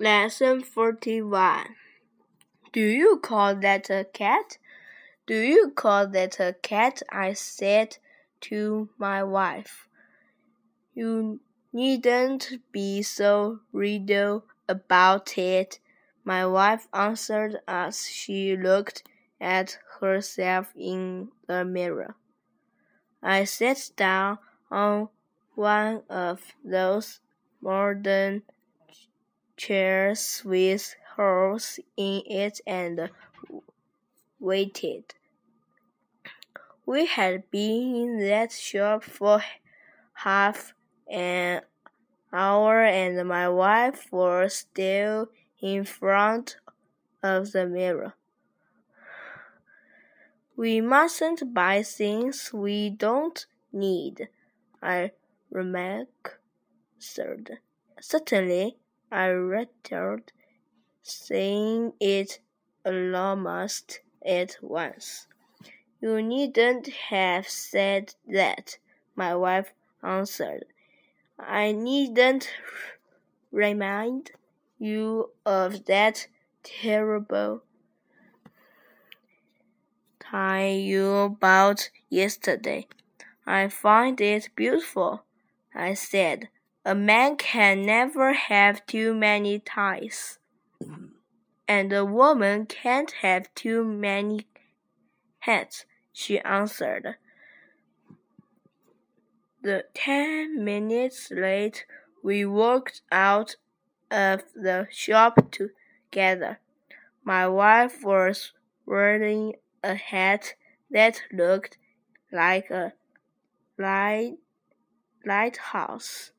Lesson 41 Do you call that a cat? Do you call that a cat? I said to my wife. You needn't be so riddle about it, my wife answered as she looked at herself in the mirror. I sat down on one of those modern chairs with holes in it and waited. We had been in that shop for half an hour and my wife was still in front of the mirror. We mustn't buy things we don't need, I remarked. Certainly, I rattled, saying it almost at once. You needn't have said that, my wife answered. I needn't remind you of that terrible tie you bought yesterday. I find it beautiful, I said. A man can never have too many ties. And a woman can't have too many hats, she answered. The ten minutes late, we walked out of the shop together. My wife was wearing a hat that looked like a light lighthouse.